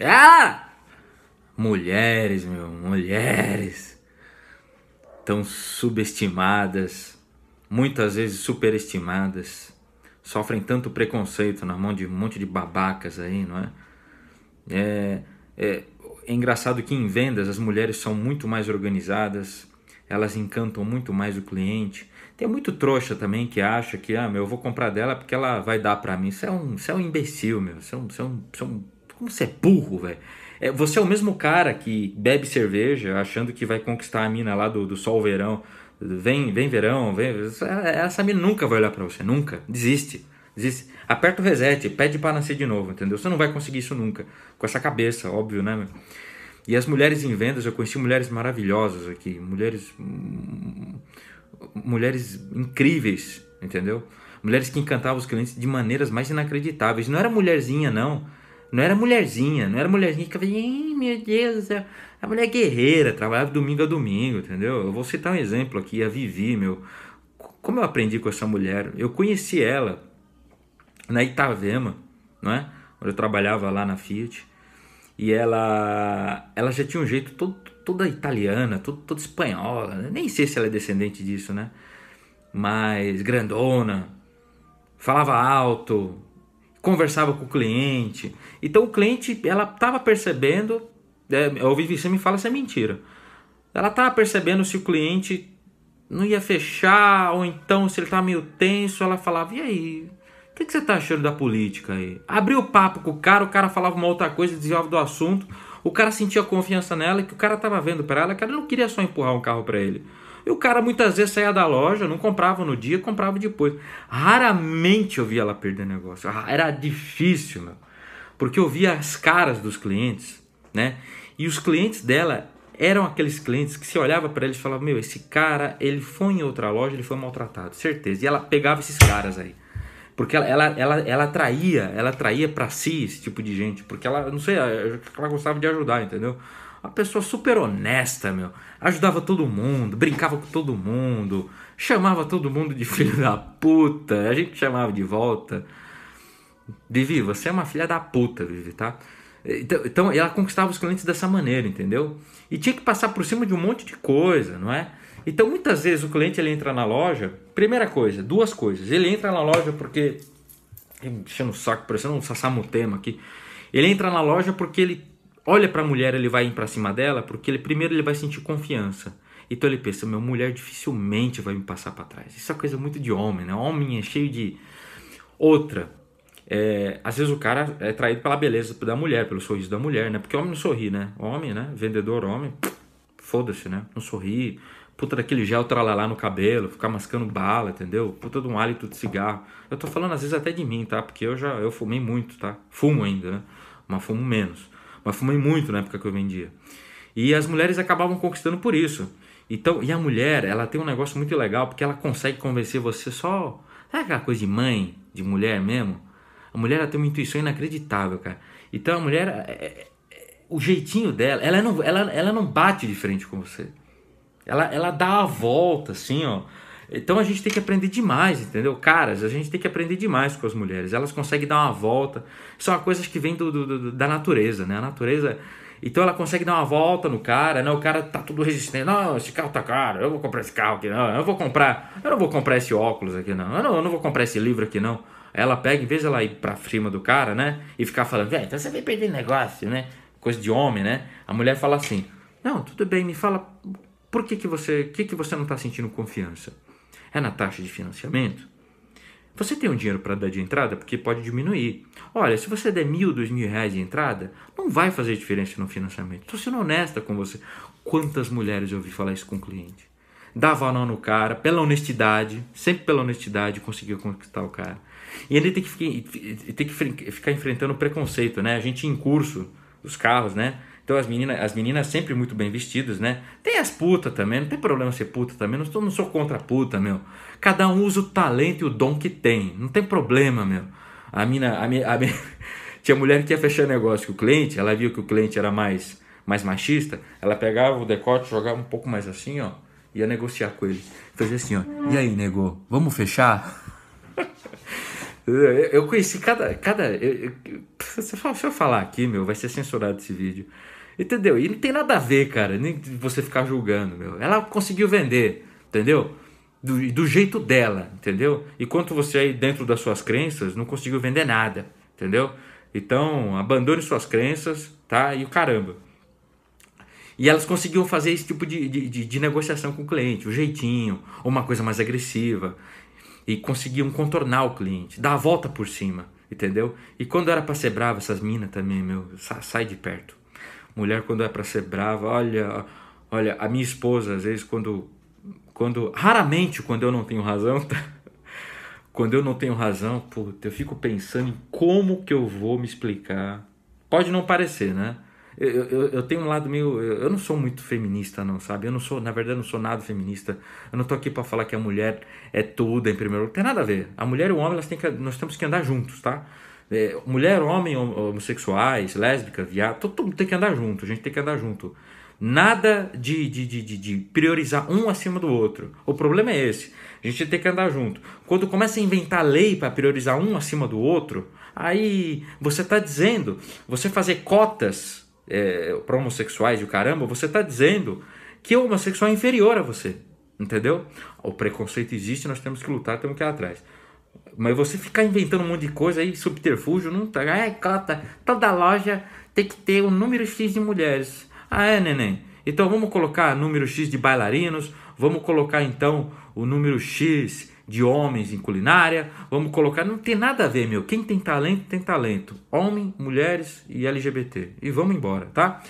Ah! Mulheres, meu, mulheres. Tão subestimadas, muitas vezes superestimadas. Sofrem tanto preconceito na mão de um monte de babacas aí, não é? É, é, é engraçado que em vendas as mulheres são muito mais organizadas, elas encantam muito mais o cliente. Tem muito trouxa também que acha que, ah, meu, eu vou comprar dela porque ela vai dar para mim. Isso é um, isso é um imbecil, meu. Isso é um, isso é um, isso é um como você é burro, velho. É, você é o mesmo cara que bebe cerveja achando que vai conquistar a mina lá do, do sol verão. Vem, vem verão, vem. Essa mina nunca vai olhar para você, nunca. Desiste. Desiste. Aperta o reset, pede para nascer de novo, entendeu? Você não vai conseguir isso nunca. Com essa cabeça, óbvio, né? E as mulheres em vendas, eu conheci mulheres maravilhosas aqui, mulheres mulheres incríveis, entendeu? Mulheres que encantavam os clientes de maneiras mais inacreditáveis. Não era mulherzinha, não. Não era mulherzinha, não era mulherzinha que ficava, meu Deus do céu. A mulher guerreira, trabalhava domingo a domingo, entendeu? Eu vou citar um exemplo aqui, a Vivi, meu. Como eu aprendi com essa mulher? Eu conheci ela na Itavema, não é? Onde eu trabalhava lá na Fiat. E ela, ela já tinha um jeito todo, toda italiana, todo, toda espanhola. Né? Nem sei se ela é descendente disso, né? Mas grandona, falava alto, conversava com o cliente. Então o cliente, ela estava percebendo, é, eu ouvi você me fala se é mentira. Ela estava percebendo se o cliente não ia fechar ou então se ele estava meio tenso, ela falava: "E aí, o que, que você está achando da política aí?" Abriu o papo com o cara, o cara falava uma outra coisa, desviava do assunto. O cara sentia confiança nela que o cara estava vendo para ela que ela não queria só empurrar um carro para ele. E o cara muitas vezes saía da loja, não comprava no dia, comprava depois. Raramente eu via ela perder negócio. Ah, era difícil, meu. Porque eu via as caras dos clientes, né? E os clientes dela eram aqueles clientes que se olhava para eles e falava: Meu, esse cara, ele foi em outra loja, ele foi maltratado, certeza. E ela pegava esses caras aí. Porque ela, ela, ela, ela atraía, ela atraía para si esse tipo de gente. Porque ela, não sei, ela gostava de ajudar, entendeu? Uma pessoa super honesta, meu. Ajudava todo mundo, brincava com todo mundo, chamava todo mundo de filho da puta. A gente chamava de volta. Vivi, você é uma filha da puta, Vivi, tá? Então, então ela conquistava os clientes dessa maneira, entendeu? E tinha que passar por cima de um monte de coisa, não é? Então muitas vezes o cliente ele entra na loja, primeira coisa, duas coisas. Ele entra na loja porque. Enchendo o saco, parecendo um sassamutema aqui. Ele entra na loja porque ele olha para a mulher, ele vai ir para cima dela, porque ele primeiro ele vai sentir confiança. Então ele pensa, meu mulher dificilmente vai me passar para trás. Isso é coisa muito de homem, né? Homem é cheio de outra. É, às vezes o cara é traído pela beleza da mulher, pelo sorriso da mulher, né? Porque homem não sorri, né? Homem, né? Vendedor homem, foda-se, né? Não sorri. Puta daquele gel tralalá no cabelo, ficar mascando bala, entendeu? Puta de um hálito de cigarro. Eu tô falando às vezes até de mim, tá? Porque eu já eu fumei muito, tá? Fumo ainda, né? Mas fumo menos. Mas fumei muito na época que eu vendia. E as mulheres acabavam conquistando por isso. Então, e a mulher, ela tem um negócio muito legal porque ela consegue convencer você só. Sabe aquela coisa de mãe, de mulher mesmo? A mulher ela tem uma intuição inacreditável, cara. Então a mulher, é, é, o jeitinho dela, ela não, ela, ela não bate de frente com você. Ela, ela dá a volta, assim, ó. Então a gente tem que aprender demais, entendeu? Caras, a gente tem que aprender demais com as mulheres. Elas conseguem dar uma volta. São coisas que vêm do, do, do, da natureza, né? A natureza. Então ela consegue dar uma volta no cara, né? O cara tá tudo resistente. Não, esse carro tá caro, eu vou comprar esse carro aqui, não. Eu vou comprar. Eu não vou comprar esse óculos aqui, não. Eu não, eu não vou comprar esse livro aqui, não. Ela pega, em vez de ela ir pra cima do cara, né? E ficar falando, velho, então você vai perder negócio, né? Coisa de homem, né? A mulher fala assim: Não, tudo bem, me fala por que, que você. que, que você não tá sentindo confiança? É na taxa de financiamento. Você tem um dinheiro para dar de entrada porque pode diminuir. Olha, se você der mil, dois mil reais de entrada, não vai fazer diferença no financiamento. Estou sendo honesta com você. Quantas mulheres eu ouvi falar isso com o cliente? Dava nó no cara, pela honestidade, sempre pela honestidade, conseguiu conquistar o cara. E ele tem que, ficar, que ficar enfrentando preconceito, né? A gente em curso dos carros, né? Então as meninas, as meninas sempre muito bem vestidas, né? Tem as putas também, não tem problema ser puta também, não, sou, não sou contra puta, meu. Cada um usa o talento e o dom que tem, não tem problema, meu. A mina, a minha, a minha... tinha mulher que ia fechar negócio com o cliente, ela viu que o cliente era mais, mais machista, ela pegava o decote, jogava um pouco mais assim, ó, ia negociar com ele. Fazia assim, ó, e aí, nego, vamos fechar? eu conheci cada, cada, eu, eu, Se eu falar aqui, meu, vai ser censurado esse vídeo. Entendeu? E não tem nada a ver, cara, nem você ficar julgando, meu. Ela conseguiu vender, entendeu? Do, do jeito dela, entendeu? Enquanto você aí dentro das suas crenças não conseguiu vender nada, entendeu? Então, abandone suas crenças, tá? E o caramba. E elas conseguiam fazer esse tipo de, de, de, negociação com o cliente, o jeitinho, ou uma coisa mais agressiva. E conseguiam contornar o cliente, dar a volta por cima, entendeu? E quando era para ser brava, essas minas também, meu, sai de perto. Mulher quando é para ser brava, olha, olha, a minha esposa às vezes quando quando raramente quando eu não tenho razão, tá? quando eu não tenho razão, puta, eu fico pensando em como que eu vou me explicar. Pode não parecer, né? Eu, eu, eu, tenho um lado meio. Eu não sou muito feminista, não, sabe? Eu não sou, na verdade, não sou nada feminista. Eu não tô aqui para falar que a mulher é tudo em primeiro lugar. Tem nada a ver. A mulher e o homem, elas têm que, nós temos que andar juntos, tá? É, mulher, homem, homossexuais, lésbica, viado, todo mundo tem que andar junto. A gente tem que andar junto. Nada de, de, de, de, priorizar um acima do outro. O problema é esse. A gente tem que andar junto. Quando começa a inventar lei para priorizar um acima do outro, aí você está dizendo, você fazer cotas é, para homossexuais e o caramba, você está dizendo que o homossexual é inferior a você. Entendeu? O preconceito existe, nós temos que lutar, temos que ir atrás. Mas você ficar inventando um monte de coisa aí, subterfúgio, não tá. É, cota, toda loja tem que ter um número X de mulheres. Ah, é, neném? Então vamos colocar número X de bailarinos, vamos colocar então o número X de homens em culinária, vamos colocar. Não tem nada a ver, meu. Quem tem talento, tem talento. Homem, mulheres e LGBT. E vamos embora, tá?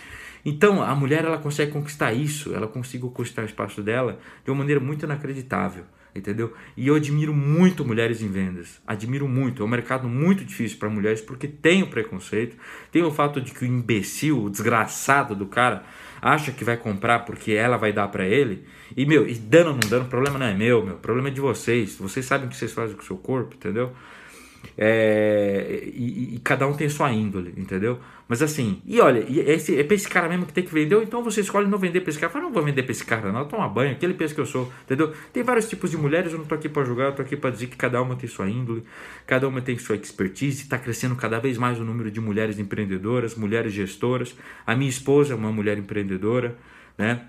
Então, a mulher ela consegue conquistar isso, ela consegue conquistar o espaço dela de uma maneira muito inacreditável, entendeu? E eu admiro muito mulheres em vendas, admiro muito. É um mercado muito difícil para mulheres porque tem o preconceito, tem o fato de que o imbecil, o desgraçado do cara, acha que vai comprar porque ela vai dar para ele. E, meu, e dando ou não dando, o problema não é meu, meu, o problema é de vocês. Vocês sabem o que vocês fazem com o seu corpo, entendeu? É, e, e, cada um tem sua índole, entendeu? Mas assim, e olha, e esse, é pra esse cara mesmo que tem que vender, ou então você escolhe não vender pra esse cara. Fala, não vou vender pra esse cara, não, toma banho, aquele peso que eu sou, entendeu? Tem vários tipos de mulheres, eu não tô aqui pra julgar, eu tô aqui pra dizer que cada uma tem sua índole, cada uma tem sua expertise, tá crescendo cada vez mais o número de mulheres empreendedoras, mulheres gestoras. A minha esposa é uma mulher empreendedora, né?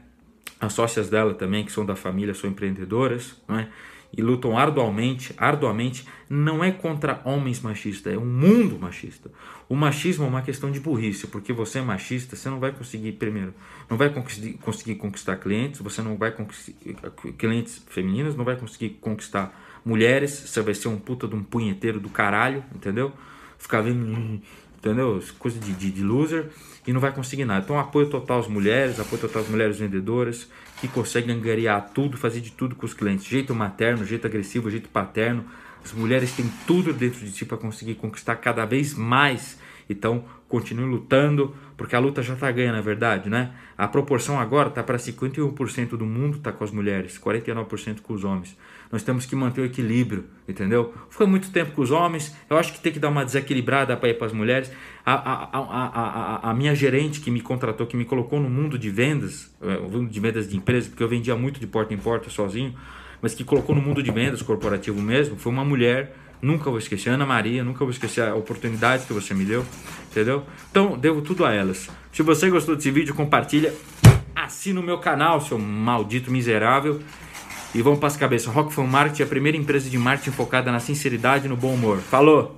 As sócias dela também, que são da família, são empreendedoras, né? E lutam arduamente, arduamente, não é contra homens machistas, é um mundo machista. O machismo é uma questão de burrice, porque você é machista, você não vai conseguir, primeiro, não vai conseguir, conquistar clientes, você não vai conseguir, clientes femininos, não vai conseguir conquistar mulheres, você vai ser um puta de um punheteiro do caralho, entendeu? Ficar vendo, entendeu? Coisa de, de, de loser e não vai conseguir nada. Então, apoio total às mulheres, apoio total às mulheres vendedoras que conseguem angariar tudo, fazer de tudo com os clientes. Jeito materno, jeito agressivo, jeito paterno. As mulheres têm tudo dentro de si para conseguir conquistar cada vez mais. Então, continue lutando, porque a luta já está ganha, na verdade, né? A proporção agora está para 51% do mundo está com as mulheres, 49% com os homens. Nós temos que manter o equilíbrio, entendeu? Foi muito tempo com os homens, eu acho que tem que dar uma desequilibrada para ir para as mulheres. A, a, a, a, a, minha gerente que me contratou, que me colocou no mundo de vendas, é, mundo de vendas de empresa, porque eu vendia muito de porta em porta sozinho, mas que colocou no mundo de vendas corporativo mesmo, foi uma mulher Nunca vou esquecer. Ana Maria, nunca vou esquecer a oportunidade que você me deu. Entendeu? Então, devo tudo a elas. Se você gostou desse vídeo, compartilha. Assina o meu canal, seu maldito miserável. E vamos para as cabeças. Rockfan Marketing é a primeira empresa de marketing focada na sinceridade e no bom humor. Falou!